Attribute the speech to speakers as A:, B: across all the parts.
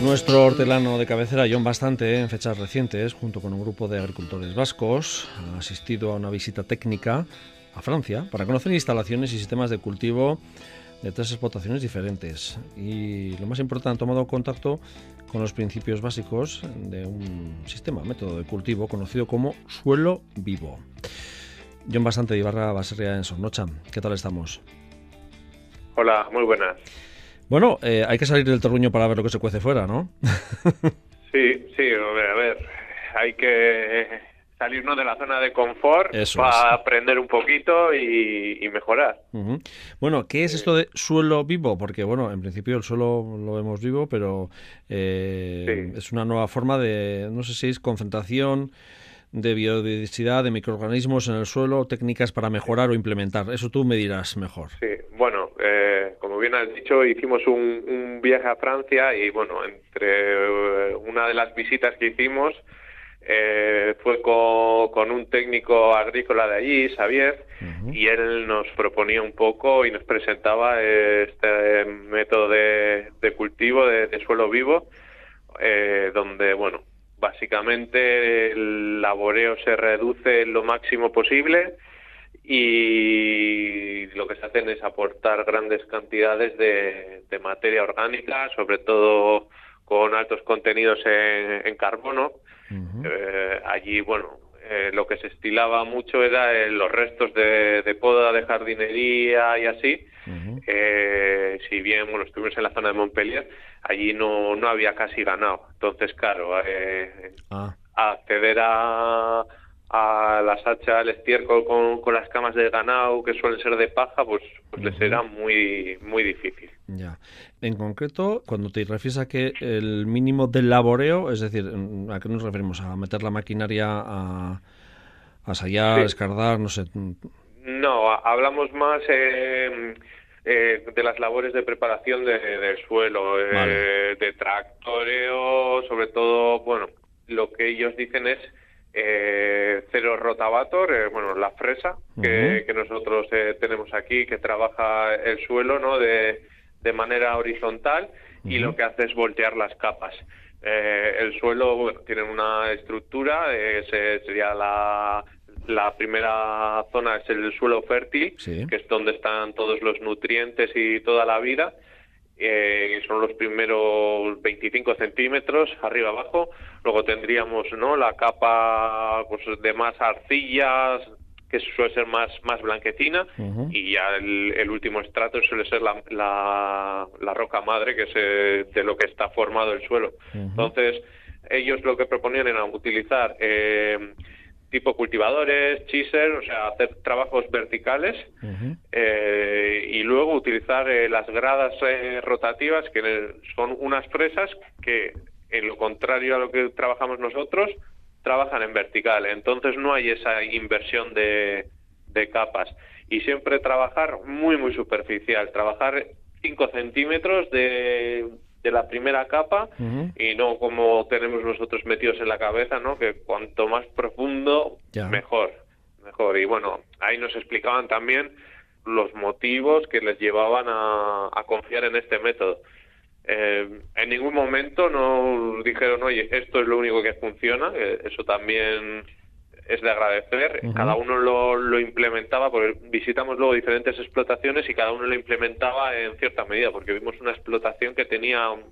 A: Nuestro hortelano de cabecera, John Bastante, en fechas recientes, junto con un grupo de agricultores vascos, ha asistido a una visita técnica a Francia para conocer instalaciones y sistemas de cultivo de tres explotaciones diferentes. Y lo más importante, han tomado contacto con los principios básicos de un sistema, método de cultivo conocido como suelo vivo. John Bastante de Ibarra Baserria en Sornocha. ¿Qué tal estamos?
B: Hola, muy buenas.
A: Bueno, eh, hay que salir del terruño para ver lo que se cuece fuera, ¿no?
B: sí, sí, a ver, hay que salirnos de la zona de confort para aprender un poquito y, mejorar.
A: Bueno, ¿qué es esto de suelo vivo? Porque, bueno, en principio el suelo lo vemos vivo, pero eh, es una nueva forma de, no sé si es concentración de biodiversidad, de microorganismos en el suelo, técnicas para mejorar o implementar. Eso tú me dirás mejor.
B: Sí, bueno, eh, como bien has dicho, hicimos un, viaje a Francia y, bueno, entre eh, una de las visitas que hicimos eh, fue con, un técnico agrícola de allí, Xavier, y él nos proponía un poco y nos presentaba este método de, cultivo de, suelo vivo, donde, bueno, Básicamente el laboreo se reduce lo máximo posible y lo que se hacen es aportar grandes cantidades de, materia orgánica, sobre todo con altos contenidos en, carbono. Eh, allí, bueno, eh, lo que se estilaba mucho era eh, los restos de, poda de jardinería y así. Eh, si bien bueno, estuvimos en la zona de Montpellier, allí no, no había casi ganado. Entonces, claro, ah. acceder a, a la sacha, al estiércol con, con, las camas de ganado que suelen ser de paja, pues, pues les era muy, muy difícil.
A: Ya. En concreto, cuando te refieres a que el mínimo del laboreo, es decir, ¿a qué nos referimos? ¿A meter la maquinaria a, a sayar, escardar, no sé?
B: No, hablamos más eh, eh, de las labores de preparación del suelo, eh, de tractoreo, sobre todo, bueno, lo que ellos dicen es cero rotavator, bueno, la fresa que, que nosotros tenemos aquí, que trabaja el suelo, ¿no? De, de manera horizontal y lo que hace es voltear las capas. Eh, el suelo tiene una estructura, eh, sería la, la primera zona es el suelo fértil, que es donde están todos los nutrientes y toda la vida. Eh, son los primeros 25 centímetros arriba abajo. Luego tendríamos no la capa pues, de más arcillas, que suele ser más, más blanquecina, y ya el, último estrato suele ser la, la, roca madre, que es eh, de lo que está formado el suelo. Entonces, ellos lo que proponían era utilizar eh, tipo cultivadores, chiser, o sea, hacer trabajos verticales eh, y luego utilizar las gradas rotativas, que son unas fresas que, en lo contrario a lo que trabajamos nosotros, trabajan en vertical, entonces no hay esa inversión de, capas. Y siempre trabajar muy, muy superficial, trabajar 5 centímetros de, de la primera capa y no como tenemos nosotros metidos en la cabeza, ¿no? Que cuanto más profundo, mejor, mejor. Y bueno, ahí nos explicaban también los motivos que les llevaban a confiar en este método. Eh, en ningún momento nos dijeron, oye, esto es lo único que funciona, eso también es de agradecer. Cada uno lo, implementaba, porque visitamos luego diferentes explotaciones y cada uno lo implementaba en cierta medida, porque vimos una explotación que tenía un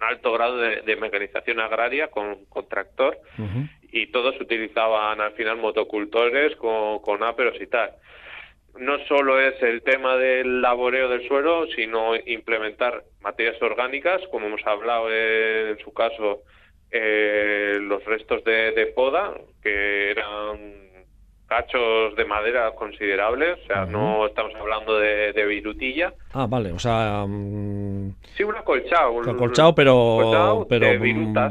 B: alto grado de, mecanización agraria con, tractor y todos utilizaban al final motocultores con, con áperos y tal. No solo es el tema del laboreo del suelo, sino implementar materias orgánicas, como hemos hablado en su caso, eh, los restos de, poda, que cachos de madera considerables, o sea, no estamos hablando de, virutilla.
A: Ah, vale, o sea... Um...
B: Sí, un acolchado.
A: Un acolchado, pero, pero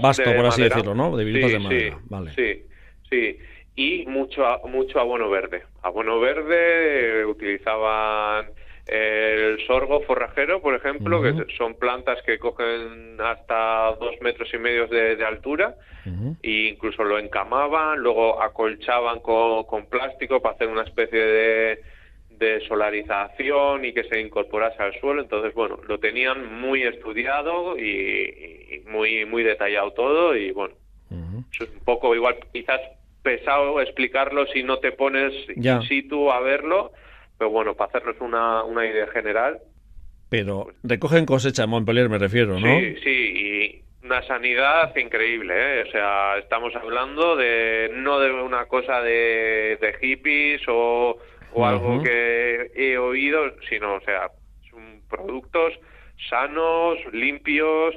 A: vasto, por así decirlo, ¿no? De virutas de madera, vale.
B: Sí, sí y mucho mucho abono verde. Abono verde utilizaban el sorgo forrajero, por ejemplo, que son plantas que cogen hasta dos metros y medio de, altura e incluso lo encamaban, luego acolchaban con, plástico para hacer una especie de, solarización y que se incorporase al suelo. Entonces, bueno, lo tenían muy estudiado y, muy, muy detallado todo y bueno, es un poco igual, quizás pesado explicarlo si no te pones in situ a verlo pero bueno, para hacernos una, una idea general.
A: Pero recogen cosecha en Montpellier, me refiero, ¿no?
B: Sí, sí, y una sanidad increíble, ¿eh? O sea, estamos hablando de no de una cosa de, de hippies o, o algo que he oído, sino, o sea, son productos sanos, limpios,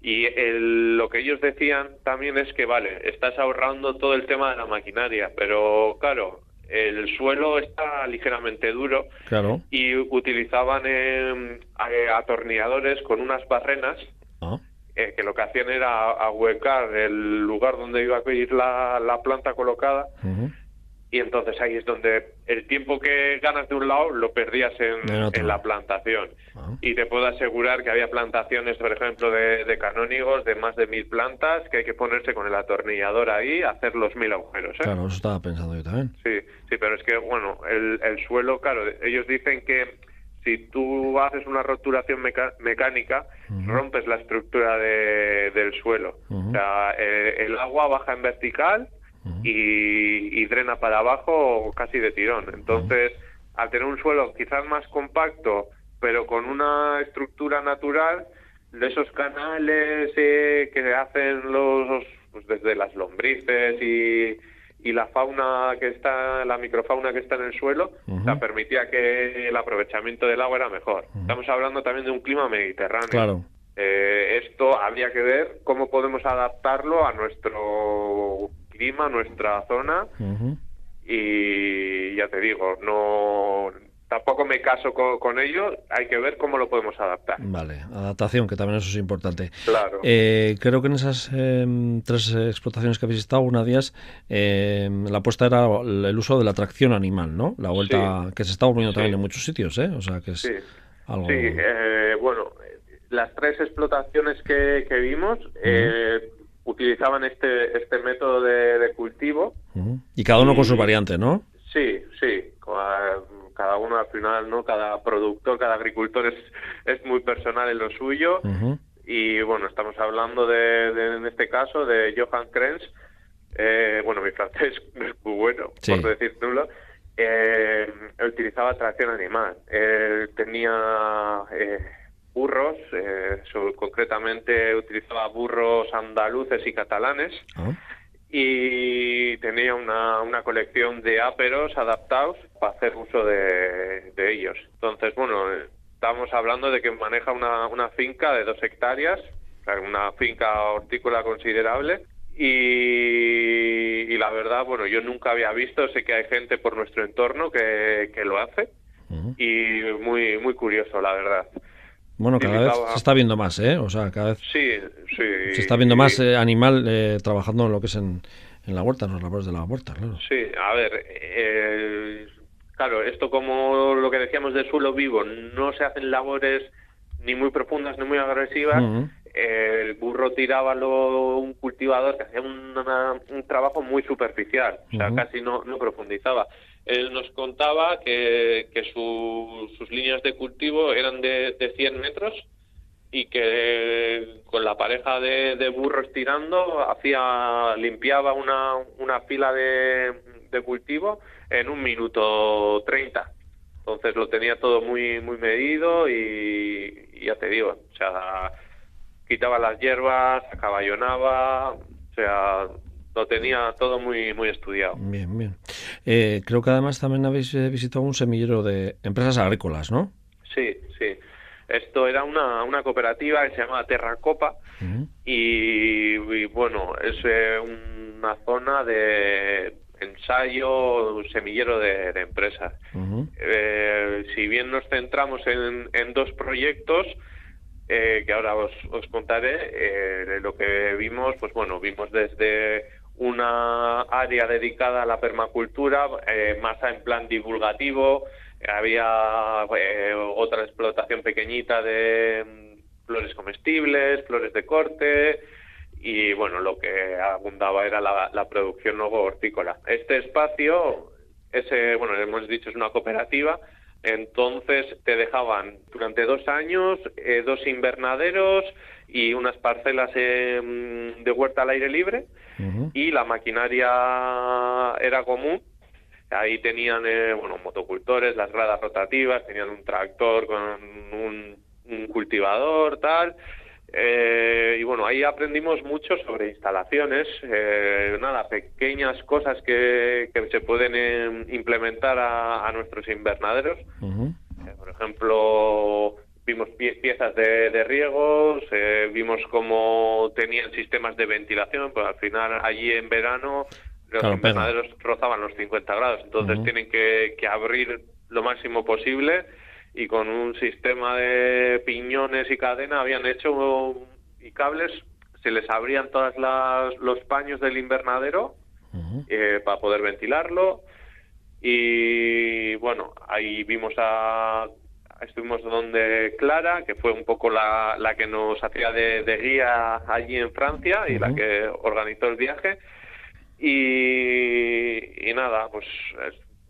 B: y el, lo que ellos decían también es que, vale, estás ahorrando todo el tema de la maquinaria, pero claro, el suelo está ligeramente duro y utilizaban eh, atornilladores con unas barrenas ah. eh, que lo que hacían era ahuecar el lugar donde iba a ir la, la planta colocada y entonces ahí es donde el tiempo que ganas de un lado lo perdías en, la plantación. Ah. Y te puedo asegurar que había plantaciones, por ejemplo, de, canónigos de más de mil plantas que hay que ponerse con el atornillador ahí hacer los mil agujeros. ¿eh?
A: Claro, eso estaba pensando yo también.
B: Sí, sí, pero es que, bueno, el, suelo, claro, ellos dicen que si tú haces una roturación mecánica, rompes la estructura del suelo. O sea, eh, el agua baja en vertical y, drena para abajo casi de tirón. Entonces, al tener un suelo quizás más compacto, pero con una estructura natural, de esos canales eh, que hacen los, pues desde las lombrices y, y la fauna que está, la microfauna que está en el suelo, permitía que el aprovechamiento del agua era mejor. Estamos hablando también de un clima mediterráneo.
A: Claro.
B: Eh, esto habría que ver cómo podemos adaptarlo a nuestro clima, nuestra zona. Y ya te digo, no tampoco me caso con, ello, hay que ver cómo lo podemos adaptar.
A: Vale, adaptación, que también eso es importante.
B: Claro.
A: Eh, creo que en esas em, tres explotaciones que habéis estado, una de ellas, em, la apuesta era el uso de la tracción animal, ¿no? La vuelta que se está volviendo también en muchos sitios, ¿eh? O sea, que es
B: sí. algo... Sí, eh, bueno, las tres explotaciones que, vimos, eh, utilizaban este, este método de, cultivo.
A: Y cada uno con su variante, ¿no?
B: Sí, sí. Cada uno al final, ¿no? Cada productor, cada agricultor es, es muy personal en lo suyo. Y bueno, estamos hablando de, en este caso, de Johan Krenz. Eh, bueno, mi francés no es muy bueno, por decir nulo. Eh, utilizaba tracción animal. tenía eh, burros, eh, concretamente utilizaba burros andaluces y catalanes. Ah. Y tenía una, una, colección de áperos adaptados para hacer uso de, ellos. Entonces, bueno, estamos hablando de que maneja una, una finca de dos hectáreas, una finca hortícola considerable, y, la verdad, bueno, yo nunca había visto, sé que hay gente por nuestro entorno que, que lo hace y muy, muy curioso, la verdad.
A: Bueno, cada vez se está viendo más, ¿eh? O sea, cada vez
B: sí, sí,
A: se está viendo más eh, animal eh, trabajando en lo que es en, la huerta, en los labores de la huerta, claro.
B: Sí, a ver, eh, claro, esto como lo que decíamos de suelo vivo, no se hacen labores ni muy profundas ni muy agresivas. el burro tiraba lo, un cultivador que hacía un trabajo muy superficial, o sea, casi no, no profundizaba él nos contaba que, que sus líneas de cultivo eran de, de 100 metros y que con la pareja de, burros tirando hacía limpiaba una, una fila de, de cultivo en un minuto 30. Entonces lo tenía todo muy muy medido y, y ya te digo, o sea, quitaba las hierbas, acaballonaba, o sea, lo tenía todo muy muy estudiado.
A: Bien, bien. Eh, creo que además también habéis eh, visitado un semillero de empresas agrícolas, ¿no?
B: Sí, sí. Esto era una, una cooperativa que se llamaba Terracopa y, bueno, es eh, una zona de ensayo, un semillero de, empresas. si bien nos centramos en, en dos proyectos, que ahora os, os contaré, lo que vimos, pues bueno, vimos desde una área dedicada a la permacultura, eh, más en plan divulgativo, había eh, otra explotación pequeñita de mm, flores comestibles, flores de corte y bueno, lo que abundaba era la, producción luego hortícola. Este espacio, ese, bueno, hemos dicho es una cooperativa, entonces te dejaban durante dos años eh, dos invernaderos y unas parcelas de huerta al aire libre. Y la maquinaria era común. Ahí tenían, eh, bueno, motocultores, las gradas rotativas, tenían un tractor con un, cultivador, tal. Eh, y bueno, ahí aprendimos mucho sobre instalaciones, eh, nada, pequeñas cosas que, que se pueden implementar a, nuestros invernaderos. por ejemplo, vimos piezas de, de riegos, vimos cómo tenían sistemas de ventilación, pues al final allí en verano los invernaderos rozaban los 50 grados, entonces tienen que, abrir lo máximo posible y con un sistema de piñones y cadena habían hecho y cables, se les abrían todos los paños del invernadero eh, para poder ventilarlo. Y bueno, ahí vimos a estuvimos donde Clara, que fue un poco la, la que nos hacía de, guía allí en Francia y la que organizó el viaje. Y, nada, pues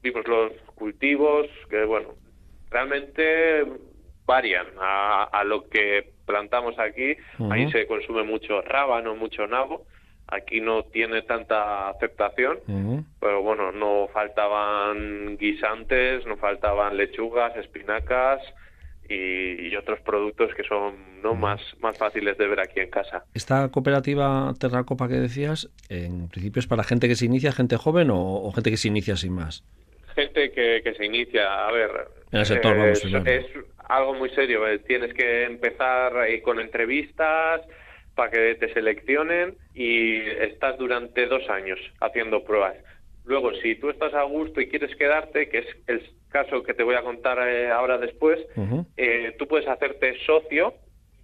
B: vimos los cultivos que, bueno, realmente varían a, lo que plantamos aquí. Ahí se consume mucho rábano, mucho nabo. Aquí no tiene tanta aceptación, pero bueno, no faltaban guisantes, no faltaban lechugas, espinacas, y, otros productos que son no más, más fáciles de ver aquí en casa.
A: Esta cooperativa Terracopa que decías, en principio es para gente que se inicia, gente joven o, gente que se inicia sin más.
B: Gente que, que se inicia, a ver,
A: en el sector,
B: es, es algo muy serio. Eh, tienes que empezar con entrevistas para que te seleccionen y estás durante dos años haciendo pruebas. Luego, si tú estás a gusto y quieres quedarte, que es el caso que te voy a contar eh, ahora después, eh, tú puedes hacerte socio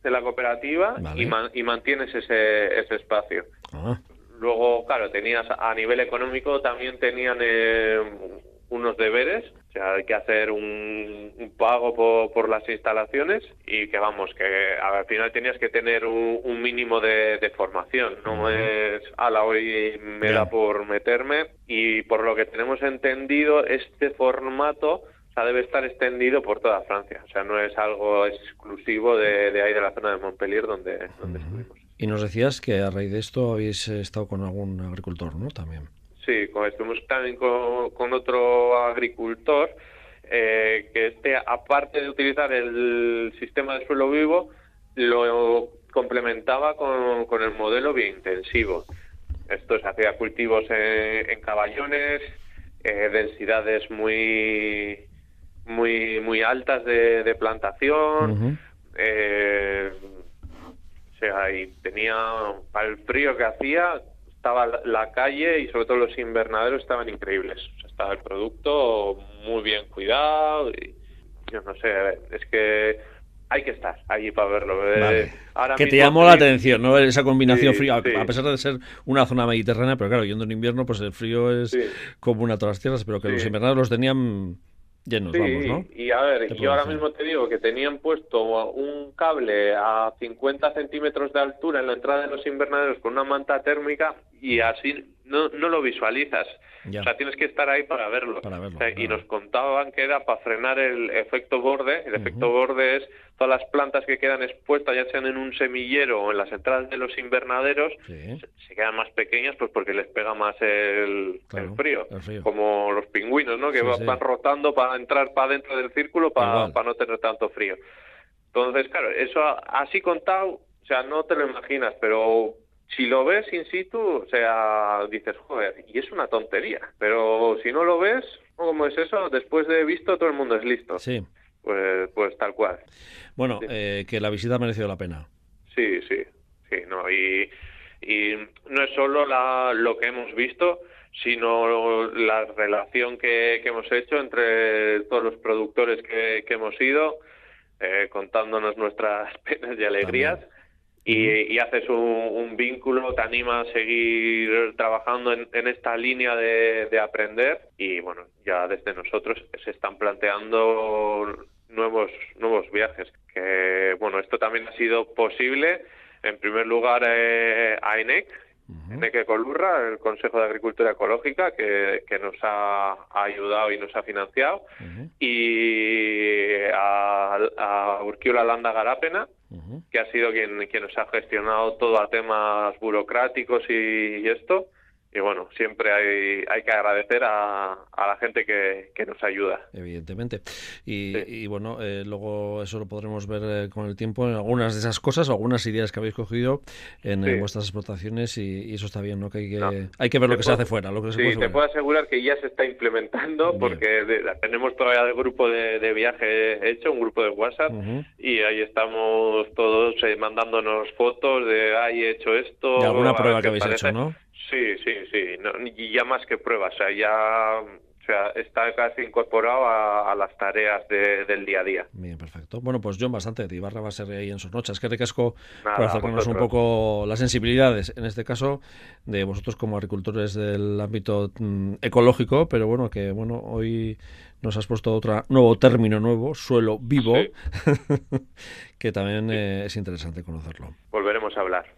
B: de la cooperativa y, mantienes ese, ese espacio. Ah. Luego, claro, tenías a nivel económico también tenían eh, unos deberes, o sea, hay que hacer un, pago por, las instalaciones y que vamos, que al final tenías que tener un, mínimo de, formación, no es a la hoy me da por meterme y por lo que tenemos entendido este formato debe estar extendido por toda Francia, o sea, no es algo exclusivo de, ahí de la zona de Montpellier donde, donde estuvimos.
A: Y nos decías que a raíz de esto habéis estado con algún agricultor, ¿no? También.
B: Sí, estuvimos también con, otro agricultor eh, que este, aparte de utilizar el sistema de suelo vivo, lo complementaba con, el modelo biointensivo. Esto se hacía cultivos en, caballones, eh, densidades muy muy muy altas de, plantación. Eh, o sea, y tenía para el frío que hacía estaba la calle y sobre todo los invernaderos estaban increíbles. estaba el producto muy bien cuidado y yo no sé, es que hay que estar allí para verlo.
A: Eh, que te llamó la atención, ¿no? Esa combinación frío, a pesar de ser una zona mediterránea, pero claro, yendo en invierno, pues el frío es como una todas las tierras, pero que los invernaderos los tenían llenos, vamos, ¿no?
B: Y a ver, yo ahora mismo te digo que tenían puesto un cable a 50 centímetros de altura en la entrada de los invernaderos con una manta térmica y así no, no lo visualizas. O sea, tienes que estar ahí para verlo. y nos contaban que era para frenar el efecto borde. El efecto borde es todas las plantas que quedan expuestas, ya sean en un semillero o en las entradas de los invernaderos, se, quedan más pequeñas pues porque les pega más el, frío. Como los pingüinos, ¿no? Que van rotando para entrar para dentro del círculo para, para no tener tanto frío. Entonces, claro, eso así contado, o sea, no te lo imaginas, pero si lo ves in situ, o sea, dices, joder, y es una tontería. Pero si no lo ves, ¿cómo es eso? Después de visto, todo el mundo es listo.
A: Sí.
B: Pues, pues tal cual.
A: Bueno, eh, que la visita ha merecido la pena.
B: Sí, sí, sí, no, y, y no es solo la, lo que hemos visto, sino la relación que, que hemos hecho entre todos los productores que, que hemos ido, eh, contándonos nuestras penas y alegrías y, haces un, vínculo, te anima a seguir trabajando en, esta línea de, aprender y bueno, ya desde nosotros se están planteando nuevos nuevos viajes. Que bueno, esto también ha sido posible en primer lugar eh, a INEC, Neque Colurra, el Consejo de Agricultura Ecológica, que, nos ha, ayudado y nos ha financiado, y a, a Urquiola Landa Garapena, que ha sido quien, quien nos ha gestionado todo a temas burocráticos y esto, y bueno, siempre hay, hay que agradecer a, a la gente que, que, nos ayuda.
A: Evidentemente. Y, bueno, eh, luego eso lo podremos ver eh, con el tiempo en algunas de esas cosas, algunas ideas que habéis cogido en, vuestras explotaciones y, eso está bien, ¿no? Que hay que, hay que ver lo que se hace fuera. Lo que
B: sí, te puedo asegurar que ya se está implementando porque tenemos todavía el grupo de, de, viaje hecho, un grupo de WhatsApp, y ahí estamos todos eh, mandándonos fotos de, ay, he hecho esto.
A: De alguna prueba que habéis hecho, ¿no?
B: Sí, sí, sí, y ya más que pruebas, o sea, ya o sea, está casi incorporado a, las tareas del día a día.
A: Bien, perfecto. Bueno, pues John, bastante. De Ibarra va a ser ahí en sus noches. Que recasco para acercarnos un poco las sensibilidades, en este caso, de vosotros como agricultores del ámbito mm, ecológico, pero bueno, que bueno, hoy nos has puesto otro nuevo término nuevo, suelo vivo, que también eh, es interesante conocerlo.
B: Volveremos a hablar.